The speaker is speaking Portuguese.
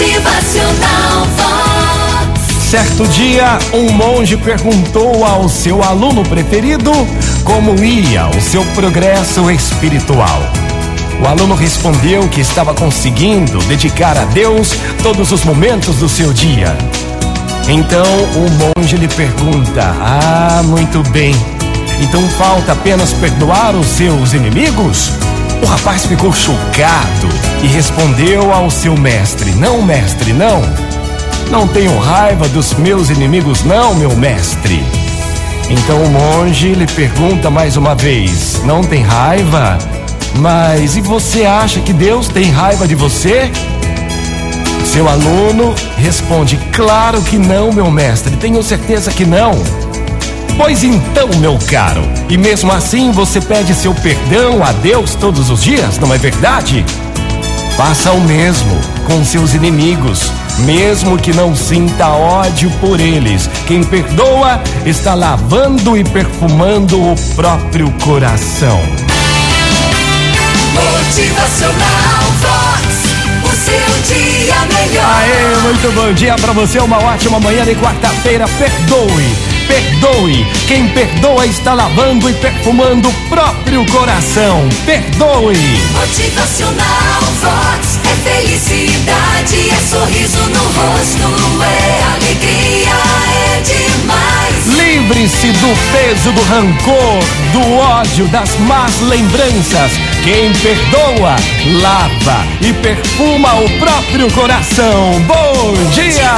Motivacional. Certo dia, um monge perguntou ao seu aluno preferido como ia o seu progresso espiritual. O aluno respondeu que estava conseguindo dedicar a Deus todos os momentos do seu dia. Então o monge lhe pergunta: Ah, muito bem. Então falta apenas perdoar os seus inimigos? O rapaz ficou chocado e respondeu ao seu mestre: Não, mestre, não. Não tenho raiva dos meus inimigos, não, meu mestre. Então o monge lhe pergunta mais uma vez: Não tem raiva? Mas e você acha que Deus tem raiva de você? Seu aluno responde: Claro que não, meu mestre, tenho certeza que não. Pois então, meu caro, e mesmo assim você pede seu perdão a Deus todos os dias, não é verdade? Faça o mesmo com seus inimigos, mesmo que não sinta ódio por eles. Quem perdoa está lavando e perfumando o próprio coração. Motivacional Vox. O seu dia melhor. Aê, muito bom dia pra você, uma ótima manhã de quarta-feira. Perdoe, perdoe. Quem perdoa está lavando e perfumando o próprio coração. Perdoe. Motivacional Vox. É felicidade, é sorriso no rosto, é alegria, é demais. Livre-se do peso do rancor, do ódio, das más lembranças. Quem perdoa, lava e perfuma o próprio coração. Bom dia!